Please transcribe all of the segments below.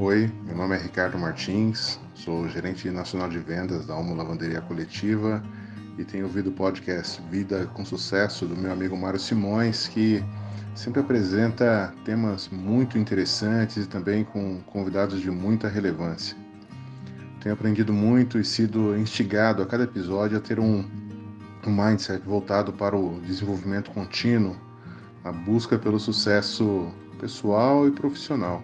Oi, meu nome é Ricardo Martins, sou gerente nacional de vendas da Homo Lavanderia Coletiva e tenho ouvido o podcast Vida com Sucesso do meu amigo Mário Simões, que sempre apresenta temas muito interessantes e também com convidados de muita relevância. Tenho aprendido muito e sido instigado a cada episódio a ter um, um mindset voltado para o desenvolvimento contínuo, a busca pelo sucesso pessoal e profissional.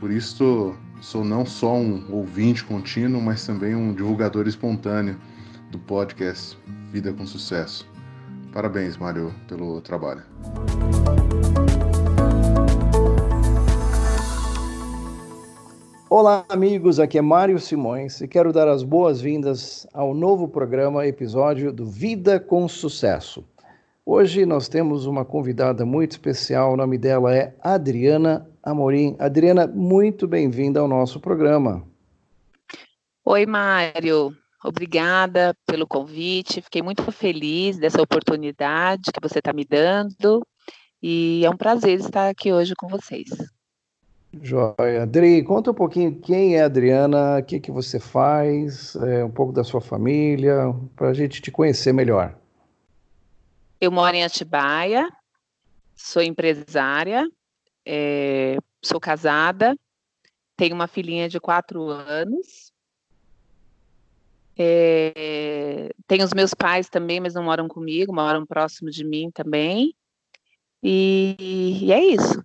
Por isso, sou não só um ouvinte contínuo, mas também um divulgador espontâneo do podcast Vida com Sucesso. Parabéns, Mário, pelo trabalho. Olá, amigos. Aqui é Mário Simões e quero dar as boas-vindas ao novo programa, episódio do Vida com Sucesso. Hoje nós temos uma convidada muito especial, o nome dela é Adriana Amorim. Adriana, muito bem-vinda ao nosso programa. Oi, Mário. Obrigada pelo convite. Fiquei muito feliz dessa oportunidade que você está me dando. E é um prazer estar aqui hoje com vocês. Joia. Adri, conta um pouquinho quem é a Adriana, o que, que você faz, é, um pouco da sua família, para a gente te conhecer melhor. Eu moro em Atibaia, sou empresária, é, sou casada, tenho uma filhinha de quatro anos. É, tenho os meus pais também, mas não moram comigo, moram próximo de mim também. E, e é isso.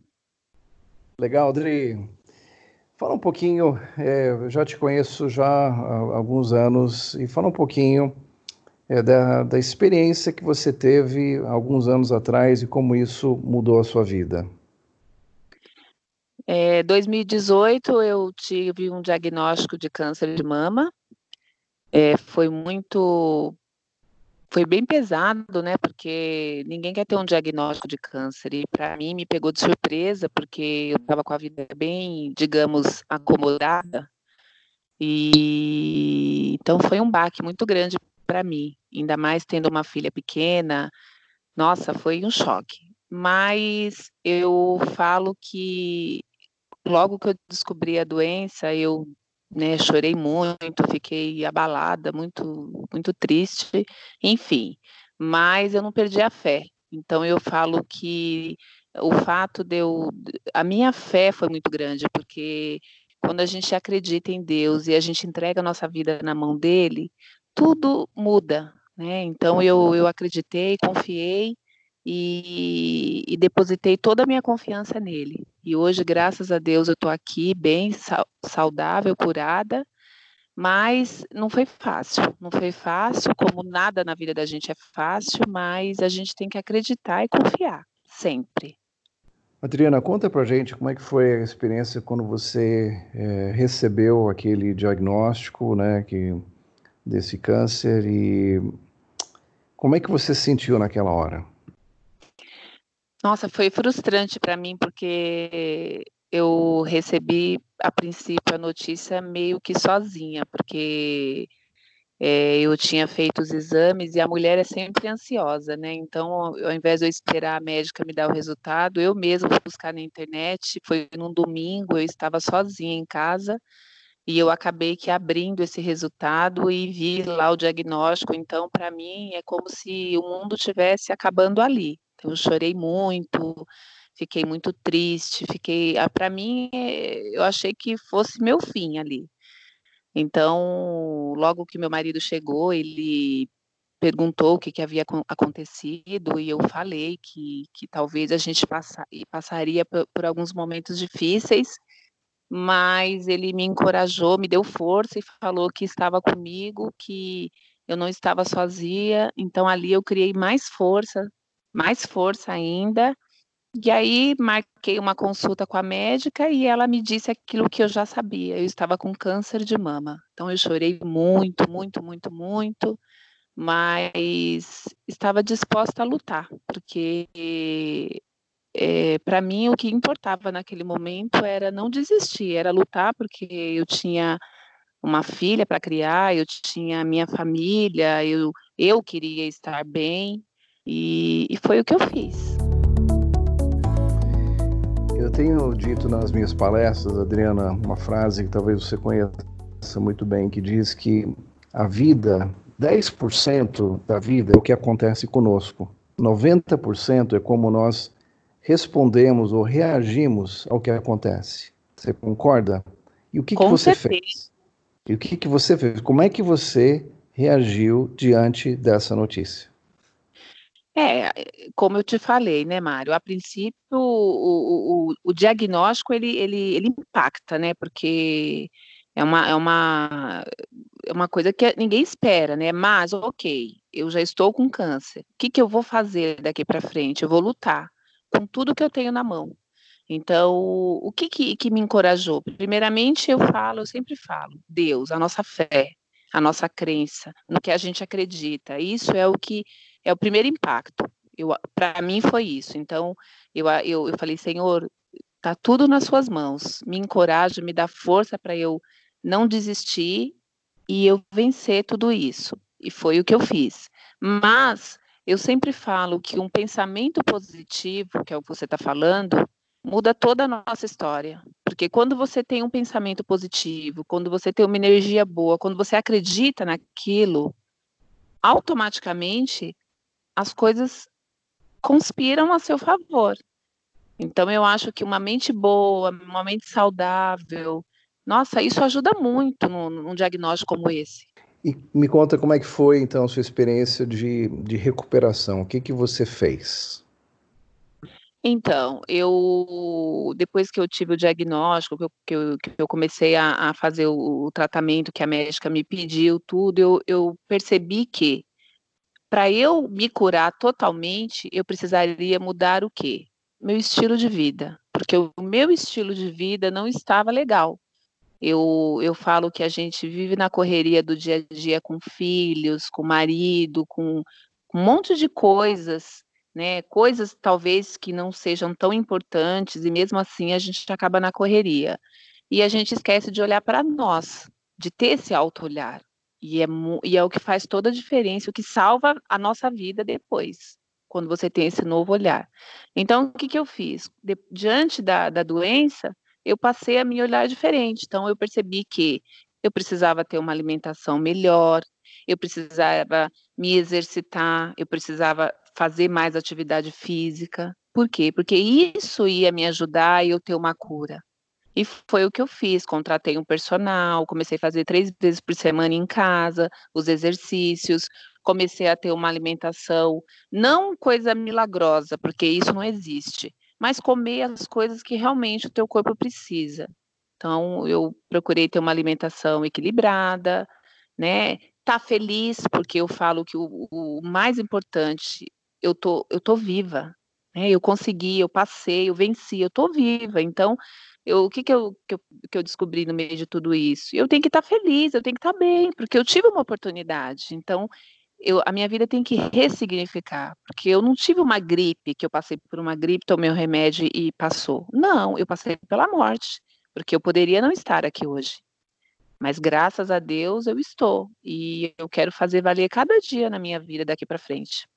Legal, Adri. Fala um pouquinho, é, eu já te conheço já há alguns anos, e fala um pouquinho é, da, da experiência que você teve alguns anos atrás e como isso mudou a sua vida. É, 2018 eu tive um diagnóstico de câncer de mama. É, foi muito, foi bem pesado, né? Porque ninguém quer ter um diagnóstico de câncer e para mim me pegou de surpresa porque eu estava com a vida bem, digamos, acomodada. E então foi um baque muito grande para mim, ainda mais tendo uma filha pequena. Nossa, foi um choque. Mas eu falo que logo que eu descobri a doença, eu né, chorei muito, fiquei abalada, muito, muito triste, enfim. Mas eu não perdi a fé. Então eu falo que o fato de eu, a minha fé foi muito grande, porque quando a gente acredita em Deus e a gente entrega a nossa vida na mão dele, tudo muda, né? Então eu, eu acreditei, confiei e, e, depositei toda a minha confiança nele. E hoje, graças a Deus, eu estou aqui bem saudável, curada, mas não foi fácil. Não foi fácil, como nada na vida da gente é fácil, mas a gente tem que acreditar e confiar, sempre. Adriana, conta pra gente como é que foi a experiência quando você é, recebeu aquele diagnóstico, né, que desse câncer e como é que você se sentiu naquela hora? Nossa, foi frustrante para mim porque eu recebi a princípio a notícia meio que sozinha, porque é, eu tinha feito os exames e a mulher é sempre ansiosa, né? Então, ao invés de eu esperar a médica me dar o resultado, eu mesma fui buscar na internet. Foi num domingo, eu estava sozinha em casa e eu acabei que abrindo esse resultado e vi lá o diagnóstico. Então, para mim, é como se o mundo tivesse acabando ali. Então, eu chorei muito, fiquei muito triste, fiquei. Ah, para mim, eu achei que fosse meu fim ali. Então, logo que meu marido chegou, ele perguntou o que, que havia acontecido e eu falei que, que talvez a gente passa, passaria por, por alguns momentos difíceis mas ele me encorajou, me deu força e falou que estava comigo, que eu não estava sozinha. Então ali eu criei mais força, mais força ainda. E aí marquei uma consulta com a médica e ela me disse aquilo que eu já sabia. Eu estava com câncer de mama. Então eu chorei muito, muito, muito, muito, mas estava disposta a lutar, porque é, eh, para mim o que importava naquele momento era não desistir, era lutar, porque eu tinha uma filha para criar, eu tinha minha família, eu, eu queria estar bem, e, e foi o que eu fiz. tenho dito nas minhas palestras, Adriana, uma frase que talvez você conheça muito bem, que diz que a vida, 10% da vida é o que acontece conosco. 90% é como nós respondemos ou reagimos ao que acontece. Você concorda? E o que, que você certeza. fez? E o que, que você fez? Como é que você reagiu diante dessa notícia? É, como eu te falei, né, Mário? A princípio, o, o, o diagnóstico ele, ele, ele impacta, né? Porque é uma, é uma, é uma coisa que ninguém espera, né? Mas, ok, eu já estou com câncer. O que, que eu vou fazer daqui para frente? Eu vou lutar com tudo que eu tenho na mão. Então, o que, que, que me encorajou? Primeiramente, eu falo, eu sempre falo, Deus, a nossa fé, a nossa crença, no que a gente acredita. Isso é o que é o primeiro impacto. Para mim foi isso. Então, eu, eu, eu falei, Senhor, tá tudo nas suas mãos. Me encoraja, me dá força para eu não desistir e eu vencer tudo isso. E foi o que eu fiz. Mas eu sempre falo que um pensamento positivo, que é o que você está falando, muda toda a nossa história. Porque quando você tem um pensamento positivo, quando você tem uma energia boa, quando você acredita naquilo, automaticamente as coisas conspiram a seu favor. Então, eu acho que uma mente boa, uma mente saudável, nossa, isso ajuda muito num, diagnóstico como esse. E me conta como é que foi, então, a sua experiência de, de recuperação. O que, que você fez? Então, eu depois que eu tive o diagnóstico, que eu, que eu, comecei a, a fazer o, o, tratamento que a médica me pediu, tudo, eu, eu percebi que para eu me curar totalmente, eu precisaria mudar o quê? Meu estilo de vida, porque o meu estilo de vida não estava legal. Eu, eu falo que a gente vive na correria do dia a dia com filhos, com marido, com um monte de coisas, né? Coisas talvez que não sejam tão importantes e mesmo assim a gente acaba na correria. E a gente esquece de olhar para nós, de ter esse auto-olhar. E é, e é o que faz toda a diferença, o que salva a nossa vida depois, quando você tem esse novo olhar. Então, o que, que eu fiz? De, diante da, da doença, eu passei a me olhar diferente. Então, eu percebi que eu precisava ter uma alimentação melhor, eu precisava me exercitar, eu precisava fazer mais atividade física. Por quê? Porque isso ia me ajudar a eu ter uma cura. E foi o que eu fiz, contratei um personal, comecei a fazer três vezes por semana em casa, os exercícios, comecei a ter uma alimentação, não coisa milagrosa, porque isso não existe, mas comer as coisas que realmente o teu corpo precisa. Então, eu procurei ter uma alimentação equilibrada, né? Tá feliz, porque eu falo que o, o mais importante, eu tô, eu tô viva, né? Eu consegui, eu passei, eu venci, eu tô viva. Então, eu, o que, que, eu, que, eu, que eu descobri no meio de tudo isso? Eu tenho que estar feliz, eu tenho que estar bem, porque eu tive uma oportunidade. Então, eu, a minha vida tem que ressignificar, porque eu não tive uma gripe, que eu passei por uma gripe, tomei o um remédio e passou. Não, eu passei pela morte, porque eu poderia não estar aqui hoje. Mas graças a Deus eu estou e eu quero fazer valer cada dia na minha vida daqui para frente.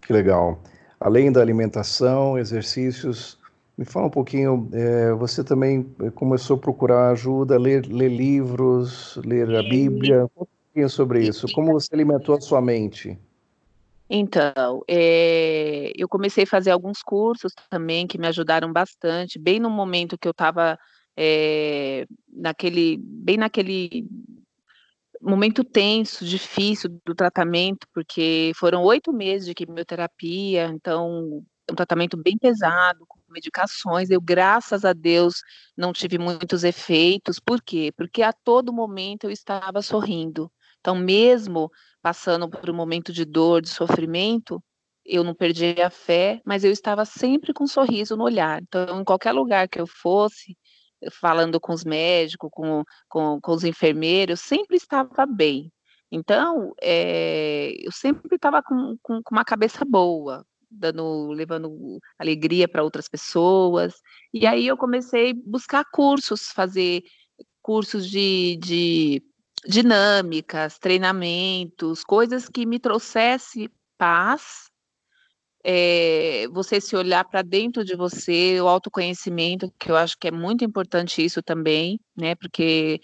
Que legal. Além da alimentação, exercícios, me fala um pouquinho, é, você também começou a procurar ajuda, ler, ler livros, ler a Bíblia pouquinho sobre isso. Como você alimentou a sua mente? Então, é, eu comecei a fazer alguns cursos também que me ajudaram bastante, bem no momento que eu estava é, naquele, bem naquele momento tenso, difícil do tratamento, porque foram oito meses de quimioterapia, então um tratamento bem pesado, com medicações. Eu, graças a Deus, não tive muitos efeitos. Por quê? Porque a todo momento eu estava sorrindo. Então, mesmo passando por um momento de dor, de sofrimento, eu não perdi a fé, mas eu estava sempre com um sorriso no olhar. Então, em qualquer lugar que eu fosse, falando com os médicos, com, com, com os enfermeiros, sempre estava bem. Então, é, eu sempre estava com, com, com, uma cabeça boa, dando, levando alegria para outras pessoas. E aí eu comecei a buscar cursos, fazer cursos de, de dinâmicas, treinamentos, coisas que me trouxesse paz, é, você se olhar para dentro de você, o autoconhecimento, que eu acho que é muito importante isso também, né? Porque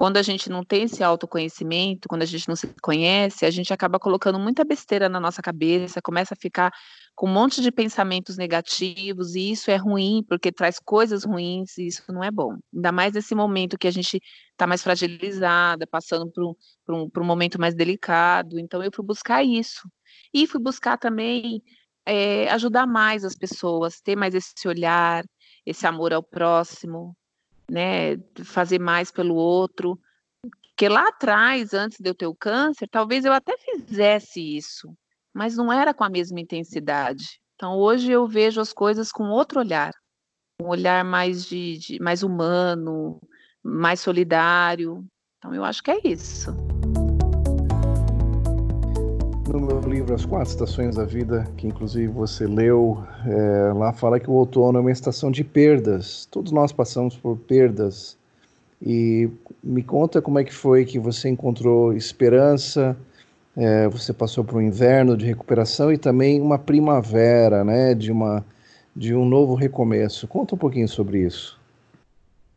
quando a gente não tem esse autoconhecimento, quando a gente não se conhece, a gente acaba colocando muita besteira na nossa cabeça, começa a ficar com um monte de pensamentos negativos, e isso é ruim, porque traz coisas ruins, e isso não é bom. Ainda mais nesse momento que a gente está mais fragilizada, passando por um, por, um, por um momento mais delicado. Então, eu fui buscar isso. E fui buscar também é, ajudar mais as pessoas, ter mais esse olhar, esse amor ao próximo, né, fazer mais pelo outro. Porque lá atrás, antes de eu ter o câncer, talvez eu até fizesse isso, mas não era com a mesma intensidade. Então hoje eu vejo as coisas com outro olhar, um olhar mais de, de mais humano, mais solidário. Então eu acho que é isso no meu livro As Quatro Estações da Vida, que inclusive você leu, é, lá fala que o outono é uma estação de perdas. Todos nós passamos por perdas. E me conta como é que foi que você encontrou esperança, é, você passou por um inverno de recuperação e também uma primavera, né, de, uma, de um novo recomeço. Conta um pouquinho sobre isso.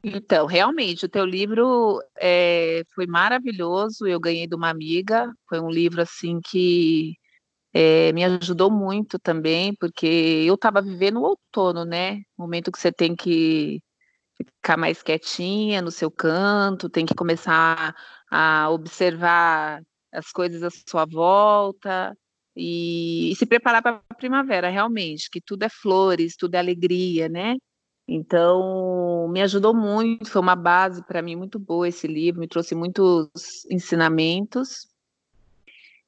Então, realmente, o teu livro é, foi maravilhoso. Eu ganhei de uma amiga. Foi um livro assim que é, me ajudou muito também, porque eu estava vivendo o outono, né? Momento que você tem que ficar mais quietinha no seu canto, tem que começar a observar as coisas à sua volta e, e se preparar para a primavera, realmente, que tudo é flores, tudo é alegria, né? Então, me ajudou muito, foi uma base para mim muito boa esse livro, me trouxe muitos ensinamentos.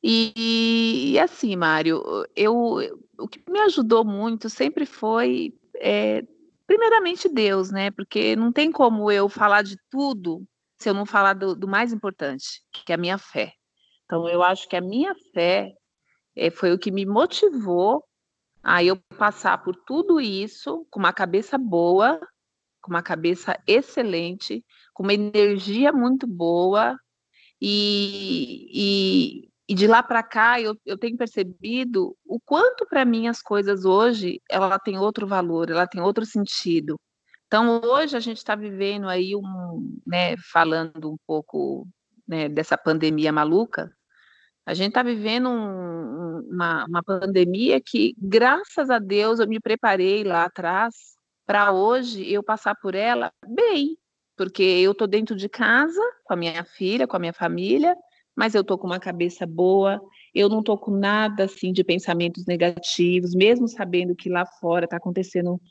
E, e assim, Mário, eu, o que me ajudou muito sempre foi, é, primeiramente, Deus, né? Porque não tem como eu falar de tudo se eu não falar do, do mais importante, que é a minha fé. Então, eu acho que a minha fé é, foi o que me motivou Aí eu passar por tudo isso com uma cabeça boa, com uma cabeça excelente, com uma energia muito boa, e, e, e de lá para cá eu, eu tenho percebido o quanto para mim as coisas hoje ela tem outro valor, ela tem outro sentido. Então hoje a gente está vivendo aí um, né, falando um pouco né, dessa pandemia maluca, a gente está vivendo um, uma, uma pandemia que, graças a Deus, eu me preparei lá atrás para hoje eu passar por ela bem, porque eu estou dentro de casa com a minha filha, com a minha família, mas eu estou com uma cabeça boa, eu não estou com nada assim de pensamentos negativos, mesmo sabendo que lá fora está acontecendo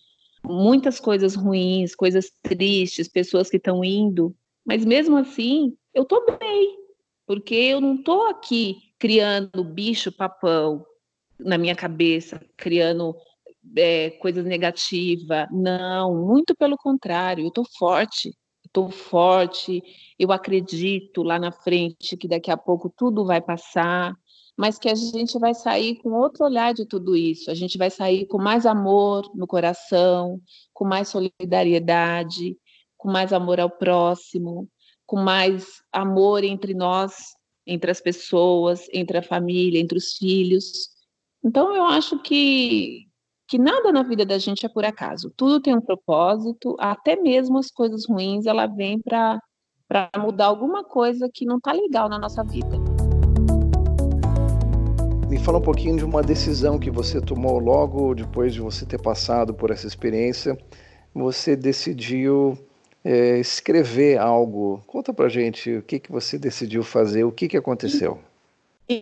muitas coisas ruins, coisas tristes, pessoas que estão indo, mas mesmo assim eu estou bem, porque eu não estou aqui criando bicho papão na minha cabeça, criando é, coisas negativas. Não, muito pelo contrário, eu estou forte, estou forte, eu acredito lá na frente que daqui a pouco tudo vai passar, mas que a gente vai sair com outro olhar de tudo isso, a gente vai sair com mais amor no coração, com mais solidariedade, com mais amor ao próximo, com mais amor entre nós, entre as pessoas, entre a família, entre os filhos. Então, eu acho que, que nada na vida da gente é por acaso. Tudo tem um propósito, até mesmo as coisas ruins, ela vem para mudar alguma coisa que não está legal na nossa vida. Me fala um pouquinho de uma decisão que você tomou logo depois de você ter passado por essa experiência. Você decidiu é, escrever algo. Conta pra gente o que, que você decidiu fazer, o que, que aconteceu.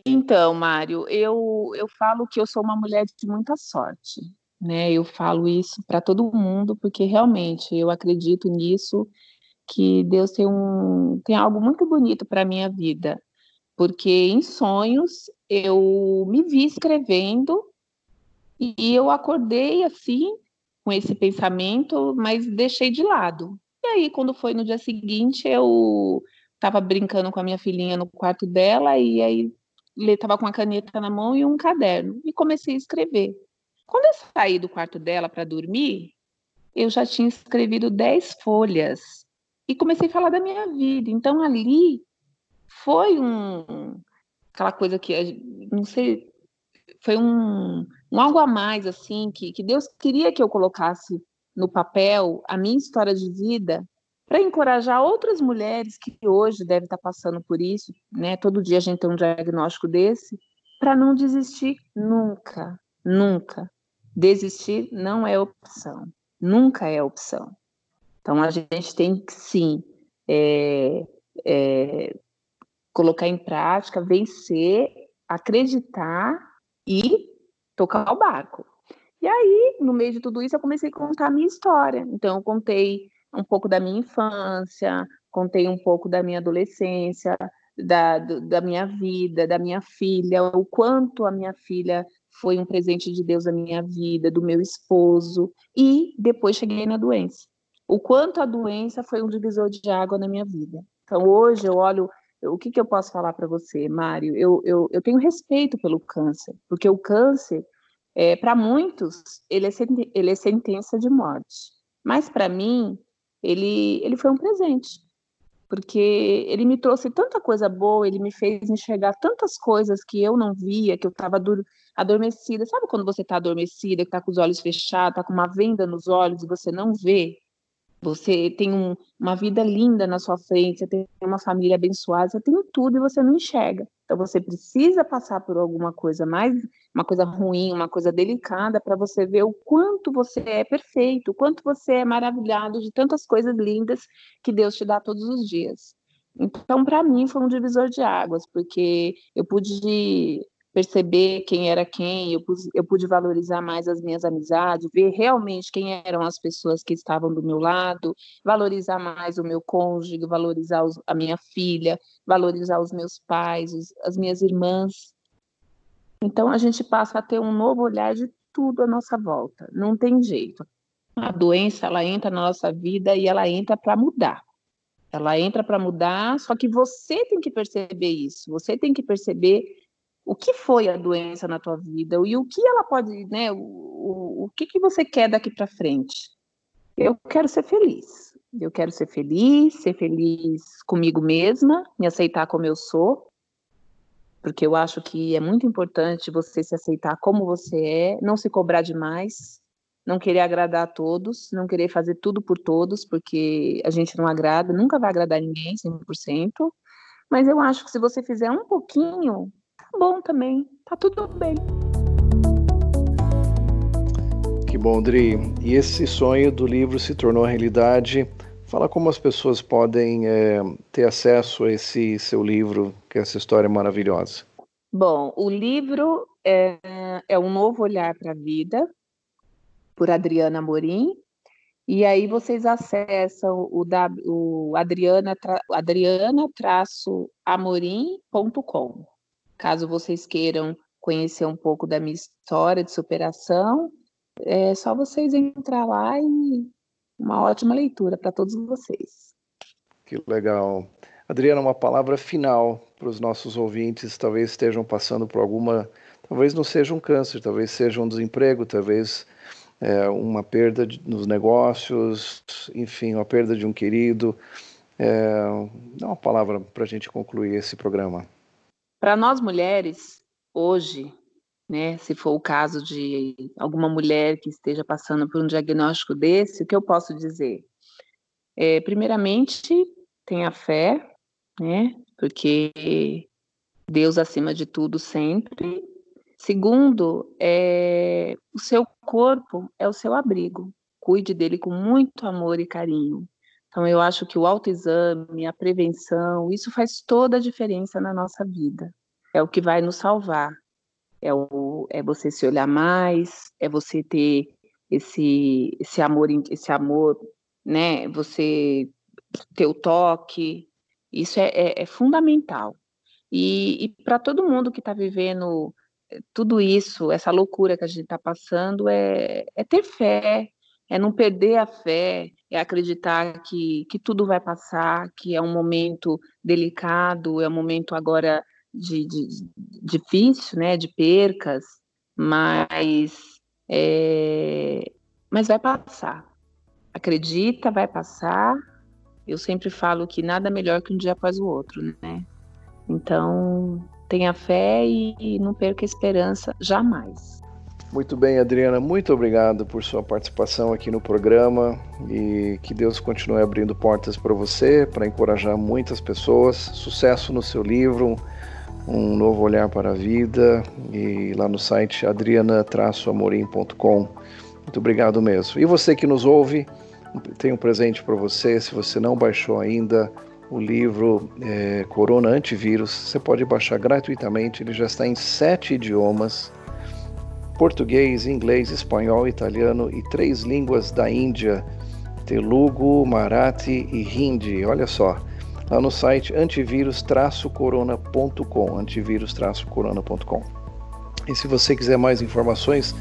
Então, Mário, eu, eu falo que eu sou uma mulher de muita sorte, né? Eu falo isso para todo mundo porque realmente eu acredito nisso que Deus tem um tem algo muito bonito para minha vida, porque em sonhos eu me vi escrevendo e eu acordei assim com esse pensamento, mas deixei de lado. E aí, quando foi no dia seguinte, eu estava brincando com a minha filhinha no quarto dela, e aí estava com a caneta na mão e um caderno, e comecei a escrever. Quando eu saí do quarto dela para dormir, eu já tinha escrevido dez folhas e comecei a falar da minha vida. Então ali foi um aquela coisa que não sei, foi um um algo a mais, assim, que, que Deus queria que eu colocasse no papel a minha história de vida para encorajar outras mulheres que hoje devem estar passando por isso, né? Todo dia a gente tem um diagnóstico desse, para não desistir nunca, nunca. Desistir não é opção, nunca é opção. Então a gente tem que sim é, é, colocar em prática, vencer, acreditar e tocar o barco. E aí, no meio de tudo isso, eu comecei a contar a minha história. Então, eu contei um pouco da minha infância, contei um pouco da minha adolescência, da, da minha vida, da minha filha, o quanto a minha filha foi um presente de Deus à minha vida, do meu esposo, e depois cheguei na doença. O quanto a doença foi um divisor de água na minha vida. Então, hoje eu olho. O que, que eu posso falar para você, Mário? Eu, eu, eu tenho respeito pelo câncer, porque o câncer, é, para muitos, ele é, ele é sentença de morte. Mas para mim, ele, ele foi um presente, porque ele me trouxe tanta coisa boa, ele me fez enxergar tantas coisas que eu não via, que eu estava adormecida. Sabe quando você está adormecida, que está com os olhos fechados, está com uma venda nos olhos e você não vê? Você tem um, uma vida linda na sua frente, você tem uma família abençoada, você tem tudo e você não enxerga. Então você precisa passar por alguma coisa mais, uma coisa ruim, uma coisa delicada, para você ver o quanto você é perfeito, o quanto você é maravilhado de tantas coisas lindas que Deus te dá todos os dias. Então, para mim, foi um divisor de águas, porque eu pude perceber quem era quem, eu pude, eu pude valorizar mais as minhas amizades, ver realmente quem eram as pessoas que estavam do meu lado, valorizar mais o meu cônjuge, valorizar os, a minha filha, valorizar os meus pais, os, as minhas irmãs. Então a gente passa a ter um novo olhar de tudo à nossa volta, não tem jeito. A doença ela entra na nossa vida e ela entra para mudar. Ela entra para mudar, só que você tem que perceber isso. Você tem que perceber o que foi a doença na tua vida e o que ela pode, né? O, o, o que, que você quer daqui para frente? Eu quero ser feliz. Eu quero ser feliz, ser feliz comigo mesma, me aceitar como eu sou, porque eu acho que é muito importante você se aceitar como você é, não se cobrar demais, não querer agradar a todos, não querer fazer tudo por todos, porque a gente não agrada, nunca vai agradar ninguém 100%. Mas eu acho que se você fizer um pouquinho, bom também, tá tudo bem. Que bom, Dri. E esse sonho do livro se tornou realidade. Fala como as pessoas podem é, ter acesso a esse seu livro, que é essa história maravilhosa. Bom, o livro é, é um novo olhar para a vida, por Adriana Morim. E aí vocês acessam o, o adriana-amorim.com. Caso vocês queiram conhecer um pouco da minha história de superação, é só vocês entrar lá e uma ótima leitura para todos vocês. Que legal. Adriana, uma palavra final para os nossos ouvintes, talvez estejam passando por alguma, talvez não seja um câncer, talvez seja um desemprego, talvez é, uma perda de, nos negócios, enfim, uma perda de um querido. É, dá uma palavra para a gente concluir esse programa. Para nós mulheres, hoje, né, se for o caso de alguma mulher que esteja passando por um diagnóstico desse, o que eu posso dizer? É, primeiramente, tenha fé, né, porque Deus acima de tudo sempre. Segundo, é, o seu corpo é o seu abrigo. Cuide dele com muito amor e carinho. Então, eu acho que o autoexame, a prevenção, isso faz toda a diferença na nossa vida. É o que vai nos salvar. É, o, é você se olhar mais, é você ter esse, esse amor, esse amor, né? Você ter o toque. Isso é, é, é fundamental. E, e para todo mundo que está vivendo eh, tudo isso, essa loucura que a gente está passando, é, é ter fé, é não perder a fé, é acreditar que, que tudo vai passar, que é um momento delicado, é um momento agora de, de, difícil, né, de percas, mas, é, mas vai passar. Acredita, vai passar. Eu sempre falo que nada melhor que um dia após o outro, né? Então, tenha fé e não perca a esperança jamais. Muito bem, Adriana, muito obrigado por sua participação aqui no programa e que Deus continue abrindo portas para você, para encorajar muitas pessoas. Sucesso no seu livro, um novo olhar para a vida e lá no site adriana-amorim.com. Muito obrigado mesmo. E você que nos ouve, tem um presente para você. Se você não baixou ainda o livro é, Corona Antivírus, você pode baixar gratuitamente. Ele já está em sete idiomas português, inglês, espanhol, italiano e três línguas da Índia, Telugu, Marathi e Hindi. Olha só, lá no site antivírus-corona.com, antivírus-corona.com. E se você quiser mais informações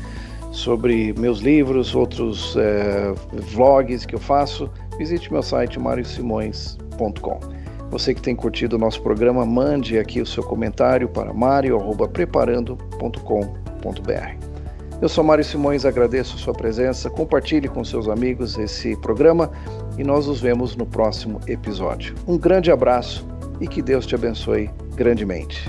sobre meus livros, outros é, vlogs que eu faço, visite meu site mariosimões.com. Você que tem curtido o nosso programa, mande aqui o seu comentário para mario@preparando.com.br. Eu sou Mário Simões, agradeço a sua presença. Compartilhe com seus amigos esse programa e nós nos vemos no próximo episódio. Um grande abraço e que Deus te abençoe grandemente.